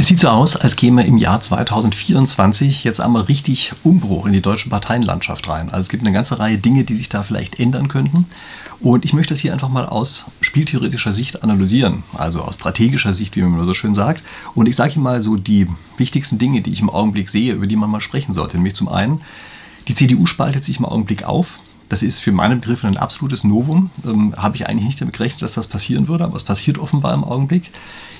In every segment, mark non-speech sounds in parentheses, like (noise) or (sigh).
Es sieht so aus, als käme im Jahr 2024 jetzt einmal richtig Umbruch in die deutsche Parteienlandschaft rein. Also es gibt eine ganze Reihe Dinge, die sich da vielleicht ändern könnten. Und ich möchte das hier einfach mal aus spieltheoretischer Sicht analysieren, also aus strategischer Sicht, wie man so schön sagt. Und ich sage Ihnen mal so die wichtigsten Dinge, die ich im Augenblick sehe, über die man mal sprechen sollte. Nämlich zum einen, die CDU spaltet sich im Augenblick auf. Das ist für meine Begriffe ein absolutes Novum. Ähm, Habe ich eigentlich nicht damit gerechnet, dass das passieren würde, aber es passiert offenbar im Augenblick.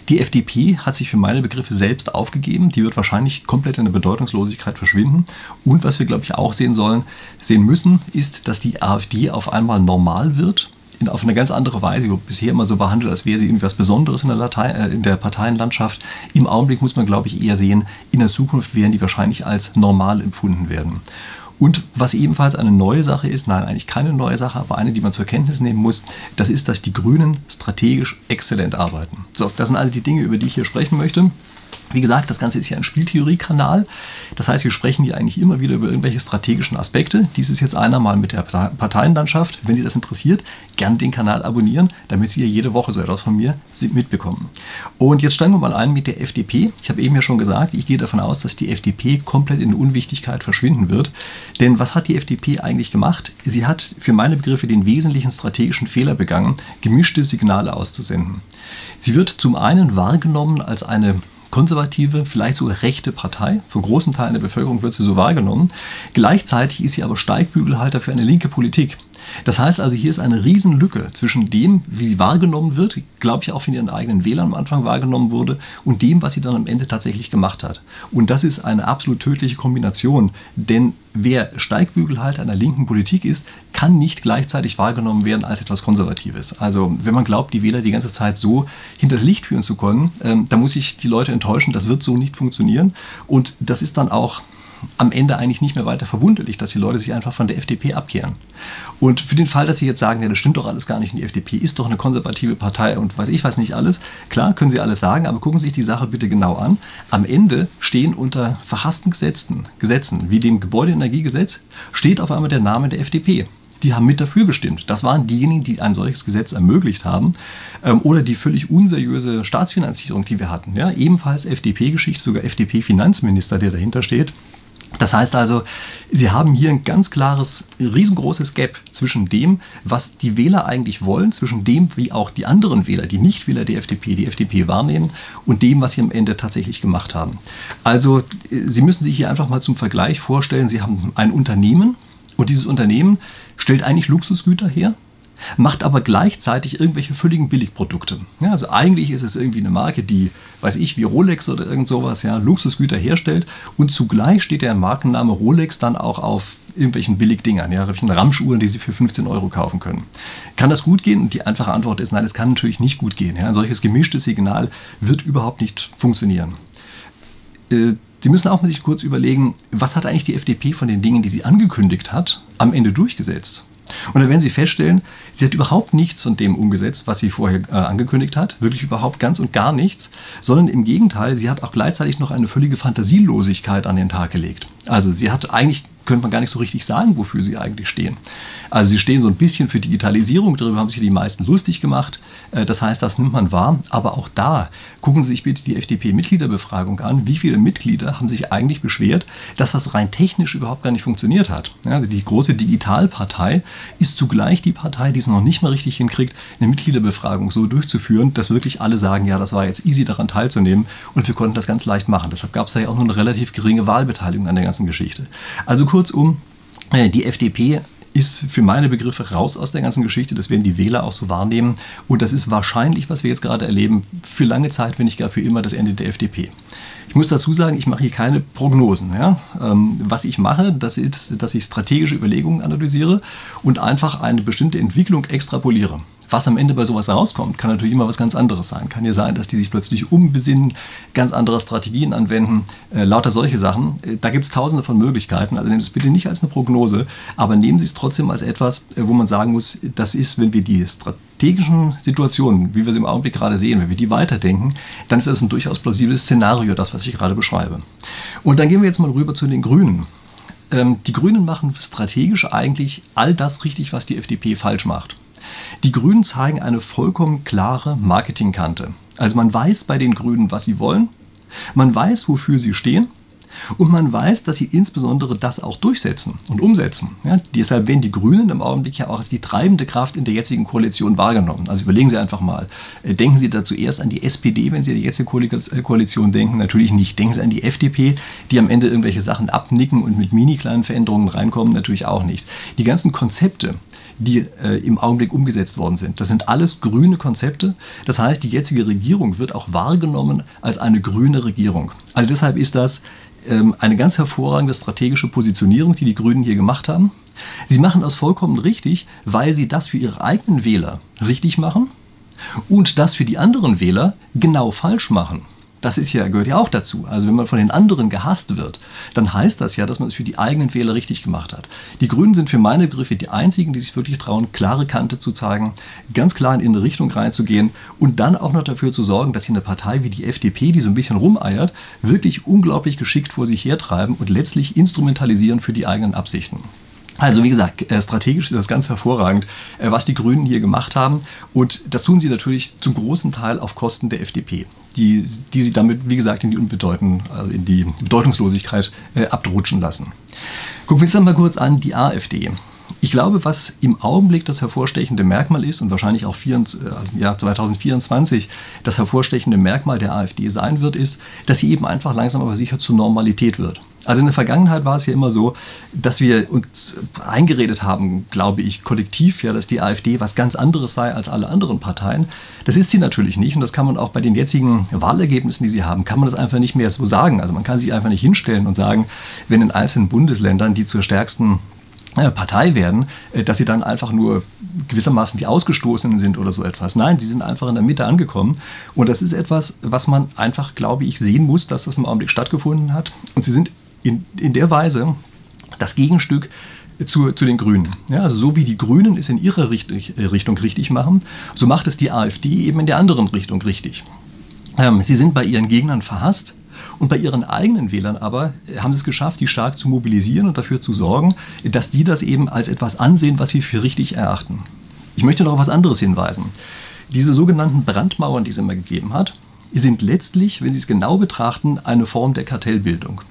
Die FDP hat sich für meine Begriffe selbst aufgegeben. Die wird wahrscheinlich komplett in der Bedeutungslosigkeit verschwinden. Und was wir, glaube ich, auch sehen sollen, sehen müssen, ist, dass die AfD auf einmal normal wird. In, auf eine ganz andere Weise. Bisher immer so behandelt, als wäre sie irgendwas Besonderes in der, Latei, äh, in der Parteienlandschaft. Im Augenblick muss man, glaube ich, eher sehen, in der Zukunft werden die wahrscheinlich als normal empfunden werden. Und was ebenfalls eine neue Sache ist, nein, eigentlich keine neue Sache, aber eine, die man zur Kenntnis nehmen muss, das ist, dass die Grünen strategisch exzellent arbeiten. So, das sind also die Dinge, über die ich hier sprechen möchte. Wie gesagt, das Ganze ist hier ein Spieltheorie-Kanal. Das heißt, wir sprechen hier eigentlich immer wieder über irgendwelche strategischen Aspekte. Dies ist jetzt einer mal mit der Parteienlandschaft. Wenn Sie das interessiert, gerne den Kanal abonnieren, damit Sie jede Woche so etwas von mir mitbekommen. Und jetzt steigen wir mal ein mit der FDP. Ich habe eben ja schon gesagt, ich gehe davon aus, dass die FDP komplett in Unwichtigkeit verschwinden wird. Denn was hat die FDP eigentlich gemacht? Sie hat für meine Begriffe den wesentlichen strategischen Fehler begangen, gemischte Signale auszusenden. Sie wird zum einen wahrgenommen als eine konservative, vielleicht sogar rechte Partei. Von großen Teilen der Bevölkerung wird sie so wahrgenommen. Gleichzeitig ist sie aber Steigbügelhalter für eine linke Politik. Das heißt also, hier ist eine Riesenlücke zwischen dem, wie sie wahrgenommen wird, glaube ich auch von ihren eigenen Wählern am Anfang wahrgenommen wurde, und dem, was sie dann am Ende tatsächlich gemacht hat. Und das ist eine absolut tödliche Kombination, denn wer Steigbügelhalter einer linken Politik ist, kann nicht gleichzeitig wahrgenommen werden als etwas Konservatives. Also wenn man glaubt, die Wähler die ganze Zeit so hinters Licht führen zu können, ähm, da muss ich die Leute enttäuschen, das wird so nicht funktionieren. Und das ist dann auch am Ende eigentlich nicht mehr weiter verwunderlich, dass die Leute sich einfach von der FDP abkehren. Und für den Fall, dass Sie jetzt sagen, ja, das stimmt doch alles gar nicht und die FDP ist doch eine konservative Partei und weiß ich weiß nicht alles, klar, können Sie alles sagen, aber gucken Sie sich die Sache bitte genau an. Am Ende stehen unter verhassten Gesetzen, Gesetzen wie dem Gebäudeenergiegesetz, steht auf einmal der Name der FDP die haben mit dafür gestimmt. Das waren diejenigen, die ein solches Gesetz ermöglicht haben. Ähm, oder die völlig unseriöse Staatsfinanzierung, die wir hatten. Ja, ebenfalls FDP-Geschichte, sogar FDP-Finanzminister, der dahinter steht. Das heißt also, Sie haben hier ein ganz klares, riesengroßes Gap zwischen dem, was die Wähler eigentlich wollen, zwischen dem, wie auch die anderen Wähler, die Nichtwähler der FDP, die FDP wahrnehmen und dem, was sie am Ende tatsächlich gemacht haben. Also Sie müssen sich hier einfach mal zum Vergleich vorstellen, Sie haben ein Unternehmen und dieses Unternehmen stellt eigentlich Luxusgüter her, macht aber gleichzeitig irgendwelche völligen Billigprodukte. Ja, also eigentlich ist es irgendwie eine Marke, die, weiß ich, wie Rolex oder irgend sowas, ja, Luxusgüter herstellt und zugleich steht der Markenname Rolex dann auch auf irgendwelchen Billigdingern, ja, irgendwelchen Ramschuhren, die Sie für 15 Euro kaufen können. Kann das gut gehen? Und die einfache Antwort ist nein, es kann natürlich nicht gut gehen. Ja. Ein solches gemischtes Signal wird überhaupt nicht funktionieren. Äh, Sie müssen auch mal sich kurz überlegen, was hat eigentlich die FDP von den Dingen, die sie angekündigt hat, am Ende durchgesetzt? Und dann werden Sie feststellen, sie hat überhaupt nichts von dem umgesetzt, was sie vorher äh, angekündigt hat. Wirklich überhaupt ganz und gar nichts. Sondern im Gegenteil, sie hat auch gleichzeitig noch eine völlige Fantasielosigkeit an den Tag gelegt. Also sie hat eigentlich könnte man gar nicht so richtig sagen, wofür sie eigentlich stehen. Also sie stehen so ein bisschen für Digitalisierung, darüber haben sich die meisten lustig gemacht. Äh, das heißt, das nimmt man wahr. Aber auch da gucken Sie sich bitte die FDP-Mitgliederbefragung an. Wie viele Mitglieder haben sich eigentlich beschwert, dass das rein technisch überhaupt gar nicht funktioniert hat? Also die große Digitalpartei ist zugleich die Partei, die es noch nicht mal richtig hinkriegt, eine Mitgliederbefragung so durchzuführen, dass wirklich alle sagen, ja, das war jetzt easy daran teilzunehmen und wir konnten das ganz leicht machen. Deshalb gab es da ja auch nur eine relativ geringe Wahlbeteiligung an der ganzen Geschichte. Also kurzum, äh, die FDP ist für meine Begriffe raus aus der ganzen Geschichte. Das werden die Wähler auch so wahrnehmen. Und das ist wahrscheinlich, was wir jetzt gerade erleben, für lange Zeit, wenn nicht gar für immer, das Ende der FDP. Ich muss dazu sagen, ich mache hier keine Prognosen. Ja? Ähm, was ich mache, das ist, dass ich strategische Überlegungen analysiere und einfach eine bestimmte Entwicklung extrapoliere. Was am Ende bei sowas rauskommt, kann natürlich immer was ganz anderes sein. Kann ja sein, dass die sich plötzlich umbesinnen, ganz andere Strategien anwenden, äh, lauter solche Sachen. Äh, da gibt es tausende von Möglichkeiten. Also nehmen Sie es bitte nicht als eine Prognose, aber nehmen Sie es trotzdem als etwas, äh, wo man sagen muss, das ist, wenn wir die strategischen Situationen, wie wir sie im Augenblick gerade sehen, wenn wir die weiterdenken, dann ist das ein durchaus plausibles Szenario, das, was ich gerade beschreibe. Und dann gehen wir jetzt mal rüber zu den Grünen ähm, die Grünen machen strategisch eigentlich all das richtig, was die FDP falsch macht. Die Grünen zeigen eine vollkommen klare Marketingkante. Also man weiß bei den Grünen, was sie wollen. Man weiß, wofür sie stehen und man weiß, dass sie insbesondere das auch durchsetzen und umsetzen. Ja, deshalb werden die Grünen im Augenblick ja auch als die treibende Kraft in der jetzigen Koalition wahrgenommen. Also überlegen Sie einfach mal. Äh, denken Sie da zuerst an die SPD, wenn Sie an die jetzige äh, Koalition denken? Natürlich nicht. Denken Sie an die FDP, die am Ende irgendwelche Sachen abnicken und mit mini kleinen Veränderungen reinkommen? Natürlich auch nicht. Die ganzen Konzepte, die äh, im Augenblick umgesetzt worden sind. Das sind alles grüne Konzepte. Das heißt, die jetzige Regierung wird auch wahrgenommen als eine grüne Regierung. Also deshalb ist das eine ganz hervorragende strategische Positionierung, die die Grünen hier gemacht haben. Sie machen das vollkommen richtig, weil sie das für ihre eigenen Wähler richtig machen und das für die anderen Wähler genau falsch machen das ist ja, gehört ja auch dazu. Also wenn man von den anderen gehasst wird, dann heißt das ja, dass man es für die eigenen Wähler richtig gemacht hat. Die Grünen sind für meine Begriffe die einzigen, die sich wirklich trauen, klare Kante zu zeigen, ganz klar in eine Richtung reinzugehen und dann auch noch dafür zu sorgen, dass sie eine Partei wie die FDP, die so ein bisschen rumeiert, wirklich unglaublich geschickt vor sich hertreiben und letztlich instrumentalisieren für die eigenen Absichten. Also wie gesagt, äh, strategisch ist das ganz hervorragend, äh, was die Grünen hier gemacht haben. Und das tun sie natürlich zum großen Teil auf Kosten der FDP die, die sie damit, wie gesagt, in die Unbedeuten, also in die Bedeutungslosigkeit äh, abdrutschen lassen. Gucken wir uns dann mal kurz an die AfD. Ich glaube, was im Augenblick das hervorstechende Merkmal ist und wahrscheinlich auch 24, äh, also Jahr 2024 das hervorstechende Merkmal der AfD sein wird, ist, dass sie eben einfach langsam aber sicher zur Normalität wird. Also in der Vergangenheit war es ja immer so, dass wir uns eingeredet haben, glaube ich, kollektiv, ja, dass die AfD was ganz anderes sei als alle anderen Parteien. Das ist sie natürlich nicht und das kann man auch bei den jetzigen Wahlergebnissen, die sie haben, kann man das einfach nicht mehr so sagen. Also man kann sich einfach nicht hinstellen und sagen, wenn in einzelnen Bundesländern die zur stärksten äh, Partei werden, äh, dass sie dann einfach nur gewissermaßen die Ausgestoßenen sind oder so etwas. Nein, sie sind einfach in der Mitte angekommen. Und das ist etwas, was man einfach, glaube ich, sehen muss, dass das im Augenblick stattgefunden hat. Und sie sind in, in der Weise das Gegenstück zu, zu den Grünen. Ja, also so wie die Grünen es in ihrer Richtung, Richtung richtig machen, so macht es die AfD eben in der anderen Richtung richtig. Ähm, sie sind bei ihren Gegnern verhasst und bei ihren eigenen Wählern aber haben sie es geschafft, die stark zu mobilisieren und dafür zu sorgen, dass die das eben als etwas ansehen, was sie für richtig erachten. Ich möchte noch auf was anderes hinweisen. Diese sogenannten Brandmauern, die es immer gegeben hat, sind letztlich, wenn Sie es genau betrachten, eine Form der Kartellbildung.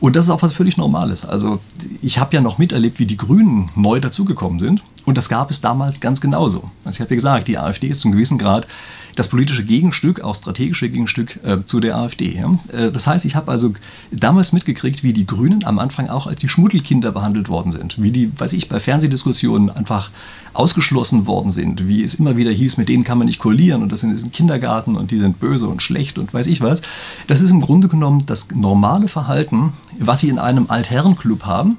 Und das ist auch was völlig Normales. Also ich habe ja noch miterlebt, wie die Grünen neu dazugekommen sind. Und das gab es damals ganz genauso. Also ich habe ja gesagt, die AfD ist zum gewissen Grad das politische Gegenstück, auch strategische Gegenstück äh, zu der AfD. Ja? Äh, das heißt, ich habe also damals mitgekriegt, wie die Grünen am Anfang auch als die Schmuddelkinder behandelt worden sind. Wie die, weiß ich, bei Fernsehdiskussionen einfach ausgeschlossen worden sind. Wie es immer wieder hieß, mit denen kann man nicht koalieren und das sind im Kindergarten und die sind böse und schlecht und weiß ich was. Das ist im Grunde genommen das normale Verhalten, was sie in einem Altherrenclub haben,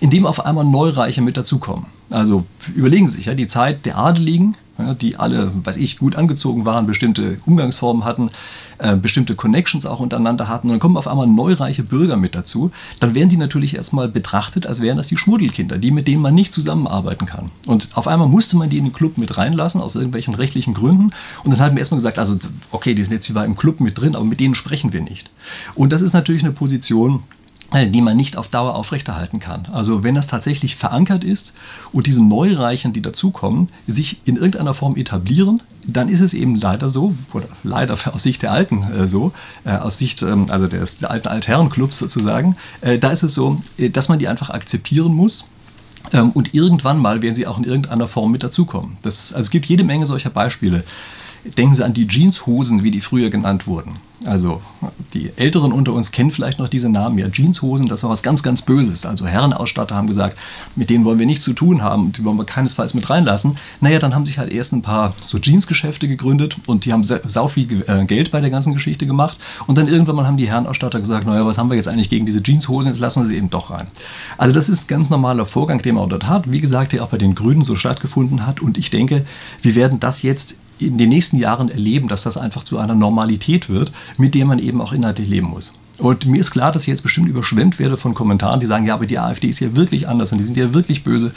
in dem auf einmal Neureiche mit dazukommen. Also überlegen Sie sich, ja, die Zeit der Adeligen, die alle, weiß ich, gut angezogen waren, bestimmte Umgangsformen hatten, äh, bestimmte Connections auch untereinander hatten. Und dann kommen auf einmal neureiche Bürger mit dazu. Dann werden die natürlich erstmal betrachtet, als wären das die Schmuddelkinder, die mit denen man nicht zusammenarbeiten kann. Und auf einmal musste man die in den Club mit reinlassen, aus irgendwelchen rechtlichen Gründen. Und dann hat man erstmal gesagt, also okay, die sind jetzt zwar im Club mit drin, aber mit denen sprechen wir nicht. Und das ist natürlich eine Position, die man nicht auf Dauer aufrechterhalten kann. Also wenn das tatsächlich verankert ist und diese Neureichen, die dazukommen, sich in irgendeiner Form etablieren, dann ist es eben leider so, oder leider (laughs) aus Sicht der Alten äh, so, äh, aus Sicht ähm, also des, der alten Altherrenclubs sozusagen, äh, da ist es so, äh, dass man die einfach akzeptieren muss. Ähm, und irgendwann mal werden sie auch in irgendeiner Form mit dazukommen. Das, also es gibt jede Menge solcher Beispiele. Denken Sie an die Jeanshosen, wie die früher genannt wurden. Also die Älteren unter uns kennen vielleicht noch diese Namen. Ja, Jeanshosen, das war was ganz, ganz Böses. Also Herrenausstatter haben gesagt, mit denen wollen wir nichts zu tun haben, die wollen wir keinesfalls mit reinlassen. Naja, dann haben sich halt erst ein paar so Jeansgeschäfte gegründet und die haben sau viel äh, Geld bei der ganzen Geschichte gemacht. Und dann irgendwann mal haben die Herrenausstatter gesagt, naja, was haben wir jetzt eigentlich gegen diese Jeanshosen, jetzt lassen wir sie eben doch rein. Also das ist ein ganz normaler Vorgang, den man auch dort hat. Wie gesagt, der auch bei den Grünen so stattgefunden hat. Und ich denke, wir werden das jetzt in den nächsten Jahren erleben, dass das einfach zu einer Normalität wird, mit der man eben auch inhaltlich leben muss. Und mir ist klar, dass ich jetzt bestimmt überschwemmt werde von Kommentaren, die sagen, ja, aber die AfD ist ja wirklich anders und die sind ja wirklich böse.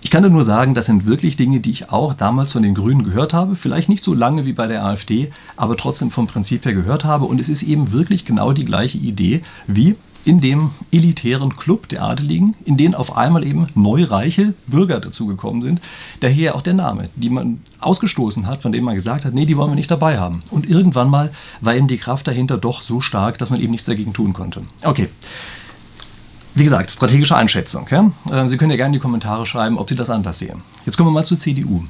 Ich kann nur sagen, das sind wirklich Dinge, die ich auch damals von den Grünen gehört habe. Vielleicht nicht so lange wie bei der AfD, aber trotzdem vom Prinzip her gehört habe. Und es ist eben wirklich genau die gleiche Idee wie in dem elitären Club der Adeligen, in den auf einmal eben neureiche Bürger dazugekommen sind. Daher auch der Name, die man ausgestoßen hat, von dem man gesagt hat, nee, die wollen wir nicht dabei haben. Und irgendwann mal war eben die Kraft dahinter doch so stark, dass man eben nichts dagegen tun konnte. Okay. Wie gesagt, strategische Einschätzung. Ja? Äh, Sie können ja gerne in die Kommentare schreiben, ob Sie das anders sehen. Jetzt kommen wir mal zur CDU.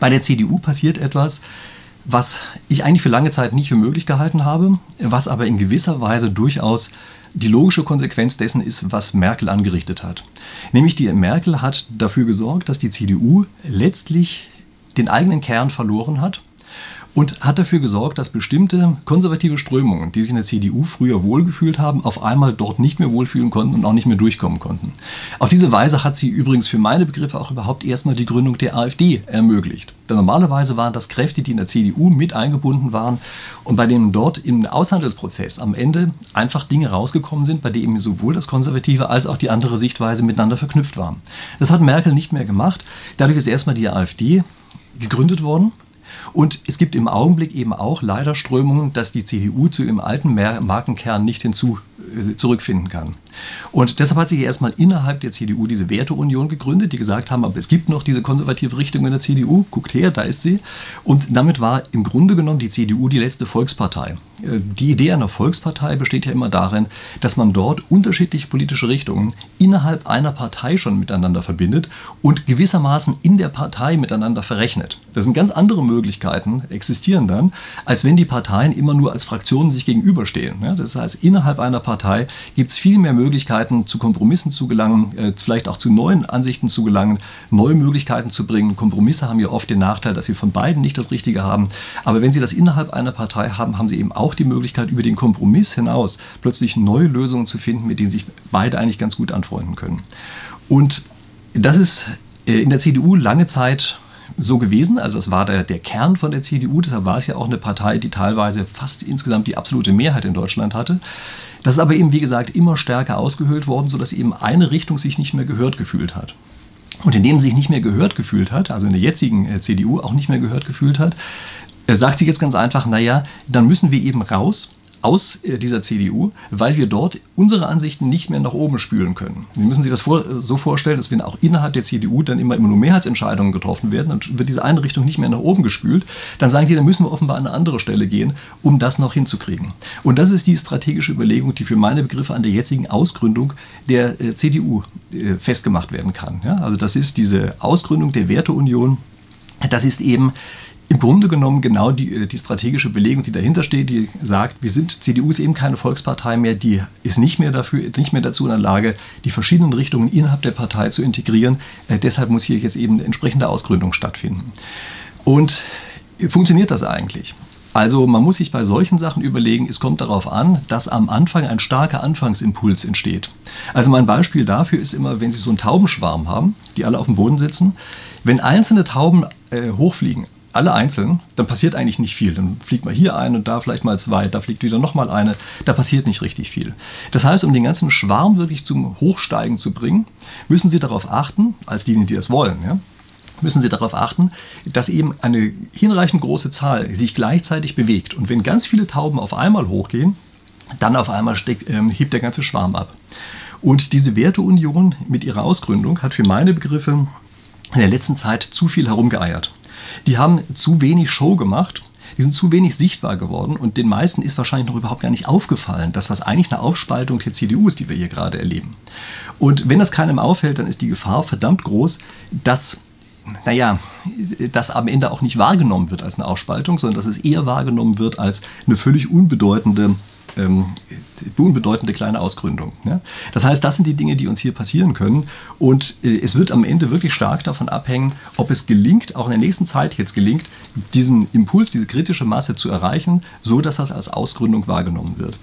Bei der CDU passiert etwas, was ich eigentlich für lange Zeit nicht für möglich gehalten habe, was aber in gewisser Weise durchaus die logische Konsequenz dessen ist, was Merkel angerichtet hat. Nämlich die Merkel hat dafür gesorgt, dass die CDU letztlich den eigenen Kern verloren hat und hat dafür gesorgt, dass bestimmte konservative Strömungen, die sich in der CDU früher wohlgefühlt haben, auf einmal dort nicht mehr wohlfühlen konnten und auch nicht mehr durchkommen konnten. Auf diese Weise hat sie übrigens für meine Begriffe auch überhaupt erstmal die Gründung der AfD ermöglicht. Denn normalerweise waren das Kräfte, die in der CDU mit eingebunden waren und bei denen dort im Aushandelsprozess am Ende einfach Dinge rausgekommen sind, bei denen sowohl das konservative als auch die andere Sichtweise miteinander verknüpft waren. Das hat Merkel nicht mehr gemacht. Dadurch ist erstmal die AfD gegründet worden und es gibt im Augenblick eben auch leider Strömungen, dass die CDU zu ihrem alten Markenkern nicht hinzu äh, zurückfinden kann. Und deshalb hat sich erstmal innerhalb der CDU diese Werteunion gegründet, die gesagt haben, aber es gibt noch diese konservative Richtung in der CDU, guckt her, da ist sie. Und damit war im Grunde genommen die CDU die letzte Volkspartei. Die Idee einer Volkspartei besteht ja immer darin, dass man dort unterschiedliche politische Richtungen innerhalb einer Partei schon miteinander verbindet und gewissermaßen in der Partei miteinander verrechnet. Das sind ganz andere Möglichkeiten, existieren dann, als wenn die Parteien immer nur als Fraktionen sich gegenüberstehen. Das heißt, innerhalb einer Partei gibt es viel mehr Möglichkeiten, zu Kompromissen zu gelangen, äh, vielleicht auch zu neuen Ansichten zu gelangen, neue Möglichkeiten zu bringen. Kompromisse haben ja oft den Nachteil, dass sie von beiden nicht das Richtige haben. Aber wenn sie das innerhalb einer Partei haben, haben sie eben auch die Möglichkeit, über den Kompromiss hinaus plötzlich neue Lösungen zu finden, mit denen sich beide eigentlich ganz gut anfreunden können. Und das ist äh, in der CDU lange Zeit so gewesen. Also es war der, der Kern von der CDU, deshalb war es ja auch eine Partei, die teilweise fast insgesamt die absolute Mehrheit in Deutschland hatte. Das ist aber eben, wie gesagt, immer stärker ausgehöhlt worden, sodass eben eine Richtung sich nicht mehr gehört gefühlt hat. Und indem sie sich nicht mehr gehört gefühlt hat, also in der jetzigen äh, CDU auch nicht mehr gehört gefühlt hat, äh, sagt sie jetzt ganz einfach, naja, dann müssen wir eben raus aus äh, dieser CDU, weil wir dort unsere Ansichten nicht mehr nach oben spülen können. Sie müssen sich das vor, äh, so vorstellen, dass wenn auch innerhalb der CDU dann immer, immer nur Mehrheitsentscheidungen getroffen werden, dann wird diese Einrichtung nicht mehr nach oben gespült. Dann sagen die, dann müssen wir offenbar an eine andere Stelle gehen, um das noch hinzukriegen. Und das ist die strategische Überlegung, die für meine Begriffe an der jetzigen Ausgründung der äh, CDU äh, festgemacht werden kann. Ja? Also das ist diese Ausgründung der Werteunion. Das ist eben im Grunde genommen genau die, äh, die strategische Belegung, die dahinter steht, die sagt, wir sind, CDU ist eben keine Volkspartei mehr, die ist nicht mehr, dafür, nicht mehr dazu in der Lage, die verschiedenen Richtungen innerhalb der Partei zu integrieren. Äh, deshalb muss hier jetzt eben eine entsprechende Ausgründung stattfinden. Und funktioniert das eigentlich? Also man muss sich bei solchen Sachen überlegen, es kommt darauf an, dass am Anfang ein starker Anfangsimpuls entsteht. Also mein Beispiel dafür ist immer, wenn Sie so einen Taubenschwarm haben, die alle auf dem Boden sitzen, wenn einzelne Tauben äh, hochfliegen, alle einzeln, dann passiert eigentlich nicht viel. Dann fliegt mal hier eine und da vielleicht mal zwei, da fliegt wieder nochmal eine, da passiert nicht richtig viel. Das heißt, um den ganzen Schwarm wirklich zum Hochsteigen zu bringen, müssen Sie darauf achten, als diejenigen, die das wollen, ja, müssen Sie darauf achten, dass eben eine hinreichend große Zahl sich gleichzeitig bewegt. Und wenn ganz viele Tauben auf einmal hochgehen, dann auf einmal steck, äh, hebt der ganze Schwarm ab. Und diese Werteunion mit ihrer Ausgründung hat für meine Begriffe in der letzten Zeit zu viel herumgeeiert. Die haben zu wenig Show gemacht. Die sind zu wenig sichtbar geworden und den meisten ist wahrscheinlich noch überhaupt gar nicht aufgefallen, dass das eigentlich eine Aufspaltung der CDU ist, die wir hier gerade erleben. Und wenn das keinem auffällt, dann ist die Gefahr verdammt groß, dass naja, das am Ende auch nicht wahrgenommen wird als eine Aufspaltung, sondern dass es eher wahrgenommen wird als eine völlig unbedeutende ähm, unbedeutende kleine Ausgründung. Ja? Das heißt, das sind die Dinge, die uns hier passieren können. Und äh, es wird am Ende wirklich stark davon abhängen, ob es gelingt, auch in der nächsten Zeit jetzt gelingt, diesen Impuls, diese kritische Masse zu erreichen, so dass das als Ausgründung wahrgenommen wird.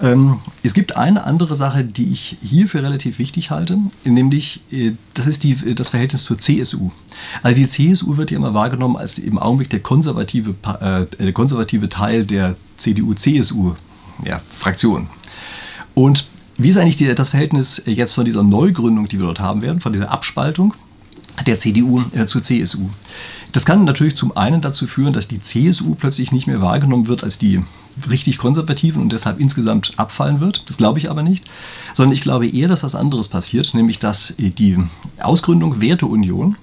Ähm, es gibt eine andere Sache, die ich hier für relativ wichtig halte, nämlich äh, das ist die, das Verhältnis zur CSU. Also die CSU wird ja immer wahrgenommen als im Augenblick der konservative, äh, der konservative Teil der CDU-CSU ja, Fraktion. Und wie ist eigentlich die, das Verhältnis jetzt von dieser Neugründung, die wir dort haben werden, von dieser Abspaltung der CDU äh, zur CSU? Das kann natürlich zum einen dazu führen, dass die CSU plötzlich nicht mehr wahrgenommen wird als die richtig konservativen und deshalb insgesamt abfallen wird. Das glaube ich aber nicht. Sondern ich glaube eher, dass was anderes passiert, nämlich dass die Ausgründung Werteunion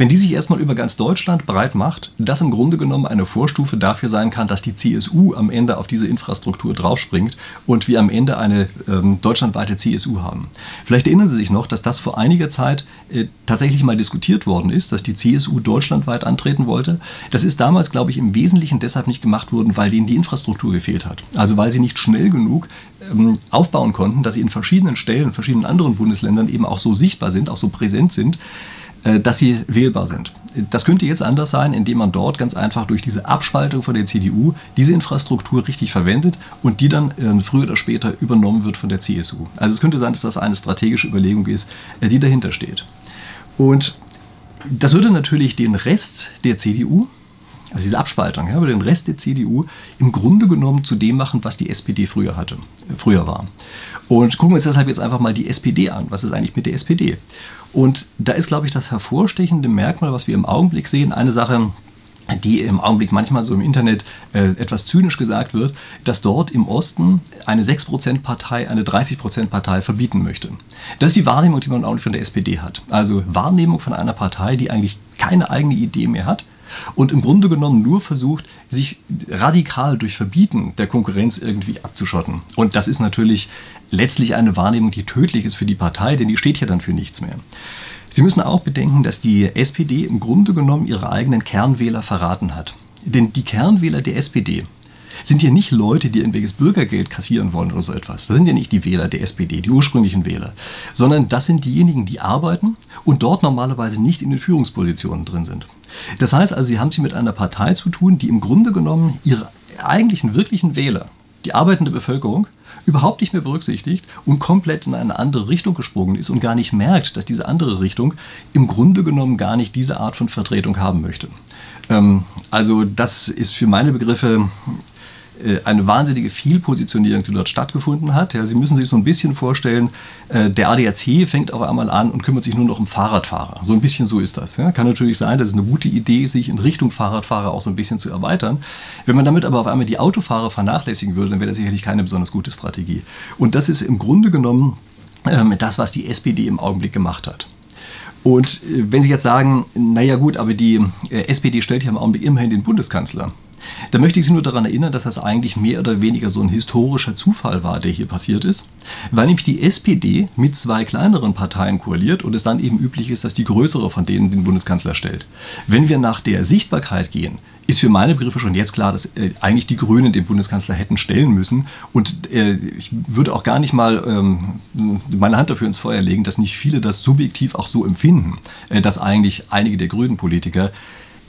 wenn die sich erstmal über ganz Deutschland breit macht, das im Grunde genommen eine Vorstufe dafür sein kann, dass die CSU am Ende auf diese Infrastruktur draufspringt und wir am Ende eine ähm, deutschlandweite CSU haben. Vielleicht erinnern Sie sich noch, dass das vor einiger Zeit äh, tatsächlich mal diskutiert worden ist, dass die CSU deutschlandweit antreten wollte. Das ist damals, glaube ich, im Wesentlichen deshalb nicht gemacht worden, weil denen die Infrastruktur gefehlt hat. Also weil sie nicht schnell genug ähm, aufbauen konnten, dass sie in verschiedenen Stellen, in verschiedenen anderen Bundesländern eben auch so sichtbar sind, auch so präsent sind, äh, dass sie wählbar sind. Das könnte jetzt anders sein, indem man dort ganz einfach durch diese Abspaltung von der CDU diese Infrastruktur richtig verwendet und die dann äh, früher oder später übernommen wird von der CSU. Also es könnte sein, dass das eine strategische Überlegung ist, äh, die dahinter steht. Und das würde natürlich den Rest der CDU, also diese Abspaltung, ja, würde den Rest der CDU im Grunde genommen zu dem machen, was die SPD früher hatte, früher war. Und gucken wir uns deshalb jetzt einfach mal die SPD an. Was ist eigentlich mit der SPD? Und da ist, glaube ich, das hervorstechende Merkmal, was wir im Augenblick sehen, eine Sache, die im Augenblick manchmal so im Internet äh, etwas zynisch gesagt wird, dass dort im Osten eine 6%-Partei eine 30%-Partei verbieten möchte. Das ist die Wahrnehmung, die man auch von der SPD hat. Also Wahrnehmung von einer Partei, die eigentlich keine eigene Idee mehr hat und im Grunde genommen nur versucht, sich radikal durch Verbieten der Konkurrenz irgendwie abzuschotten. Und das ist natürlich letztlich eine Wahrnehmung, die tödlich ist für die Partei, denn die steht ja dann für nichts mehr. Sie müssen auch bedenken, dass die SPD im Grunde genommen ihre eigenen Kernwähler verraten hat. Denn die Kernwähler der SPD sind ja nicht Leute, die irgendwelches Bürgergeld kassieren wollen oder so etwas. Das sind ja nicht die Wähler der SPD, die ursprünglichen Wähler, sondern das sind diejenigen, die arbeiten und dort normalerweise nicht in den Führungspositionen drin sind. Das heißt also, Sie haben es mit einer Partei zu tun, die im Grunde genommen ihre eigentlichen, wirklichen Wähler, die arbeitende Bevölkerung, überhaupt nicht mehr berücksichtigt und komplett in eine andere Richtung gesprungen ist und gar nicht merkt, dass diese andere Richtung im Grunde genommen gar nicht diese Art von Vertretung haben möchte. Ähm, also das ist für meine Begriffe eine wahnsinnige Fehlpositionierung, die dort stattgefunden hat. Ja, Sie müssen sich so ein bisschen vorstellen, äh, der ADAC fängt auf einmal an und kümmert sich nur noch um Fahrradfahrer. So ein bisschen so ist das. Ja. Kann natürlich sein, dass es eine gute Idee ist, sich in Richtung Fahrradfahrer auch so ein bisschen zu erweitern. Wenn man damit aber auf einmal die Autofahrer vernachlässigen würde, dann wäre das sicherlich keine besonders gute Strategie. Und das ist im Grunde genommen ähm, das, was die SPD im Augenblick gemacht hat. Und äh, wenn Sie jetzt sagen, naja gut, aber die SPD stellt ja im Augenblick immerhin den Bundeskanzler. Da möchte ich Sie nur daran erinnern, dass das eigentlich mehr oder weniger so ein historischer Zufall war, der hier passiert ist, weil nämlich die SPD mit zwei kleineren Parteien koaliert und es dann eben üblich ist, dass die größere von denen den Bundeskanzler stellt. Wenn wir nach der Sichtbarkeit gehen, ist für meine Begriffe schon jetzt klar, dass äh, eigentlich die Grünen den Bundeskanzler hätten stellen müssen. Und äh, ich würde auch gar nicht mal ähm, meine Hand dafür ins Feuer legen, dass nicht viele das subjektiv auch so empfinden, äh, dass eigentlich einige der grünen Politiker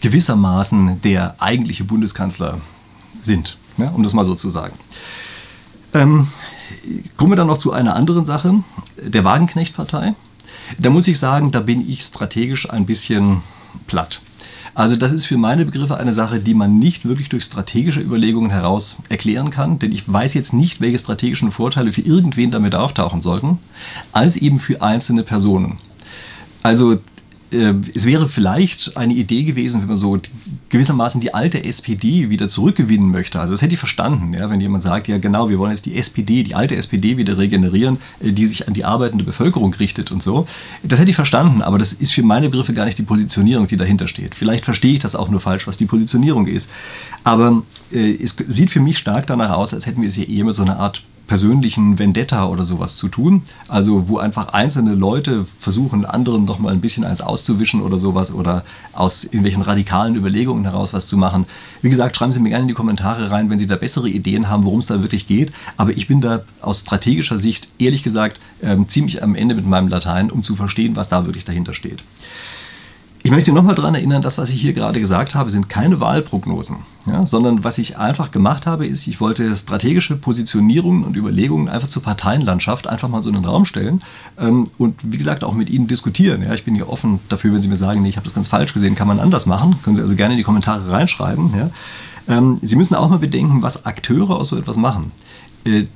gewissermaßen der eigentliche Bundeskanzler sind, ja, um das mal so zu sagen. Ähm, kommen wir dann noch zu einer anderen Sache, der Wagenknecht-Partei. Da muss ich sagen, da bin ich strategisch ein bisschen platt. Also das ist für meine Begriffe eine Sache, die man nicht wirklich durch strategische Überlegungen heraus erklären kann, denn ich weiß jetzt nicht, welche strategischen Vorteile für irgendwen damit auftauchen sollten, als eben für einzelne Personen. Also es wäre vielleicht eine Idee gewesen, wenn man so gewissermaßen die alte SPD wieder zurückgewinnen möchte. Also das hätte ich verstanden, ja, wenn jemand sagt, ja genau, wir wollen jetzt die SPD, die alte SPD wieder regenerieren, äh, die sich an die arbeitende Bevölkerung richtet und so. Das hätte ich verstanden, aber das ist für meine Begriffe gar nicht die Positionierung, die dahinter steht. Vielleicht verstehe ich das auch nur falsch, was die Positionierung ist. Aber äh, es sieht für mich stark danach aus, als hätten wir es hier eher mit so einer Art persönlichen Vendetta oder sowas zu tun. Also wo einfach einzelne Leute versuchen, anderen noch mal ein bisschen eins auszuwischen oder sowas oder aus irgendwelchen radikalen Überlegungen heraus was zu machen. Wie gesagt, schreiben Sie mir gerne in die Kommentare rein, wenn Sie da bessere Ideen haben, worum es da wirklich geht. Aber ich bin da aus strategischer Sicht, ehrlich gesagt, ähm, ziemlich am Ende mit meinem Latein, um zu verstehen, was da wirklich dahinter steht. Ich möchte nochmal daran erinnern, das, was ich hier gerade gesagt habe, sind keine Wahlprognosen, ja, sondern was ich einfach gemacht habe, ist, ich wollte strategische Positionierungen und Überlegungen einfach zur Parteienlandschaft einfach mal so in den Raum stellen ähm, und wie gesagt auch mit Ihnen diskutieren. Ja. Ich bin hier offen dafür, wenn Sie mir sagen, nee, ich habe das ganz falsch gesehen, kann man anders machen, können Sie also gerne in die Kommentare reinschreiben. Ja. Ähm, Sie müssen auch mal bedenken, was Akteure aus so etwas machen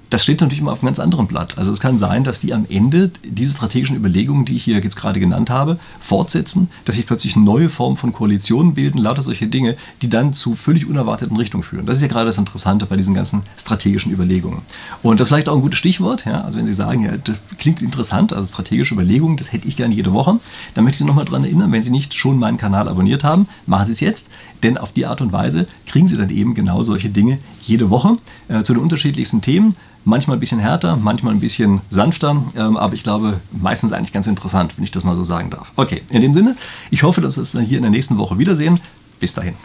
das steht natürlich immer auf einem ganz anderen Blatt. Also es kann sein, dass die am Ende diese strategischen Überlegungen, die ich hier jetzt gerade genannt habe, fortsetzen, dass sich plötzlich neue Formen von Koalitionen bilden, lauter solche Dinge, die dann zu völlig unerwarteten Richtungen führen. Das ist ja gerade das Interessante bei diesen ganzen strategischen Überlegungen. Und das ist vielleicht auch ein gutes Stichwort. Ja? Also wenn Sie sagen, ja, das klingt interessant, also strategische Überlegungen, das hätte ich gerne jede Woche, dann möchte ich Sie nochmal daran erinnern, wenn Sie nicht schon meinen Kanal abonniert haben, machen Sie es jetzt, denn auf die Art und Weise kriegen Sie dann eben genau solche Dinge jede Woche äh, zu den unterschiedlichsten Themen. Manchmal ein bisschen härter, manchmal ein bisschen sanfter, ähm, aber ich glaube, meistens eigentlich ganz interessant, wenn ich das mal so sagen darf. Okay, in dem Sinne, ich hoffe, dass wir uns hier in der nächsten Woche wiedersehen. Bis dahin.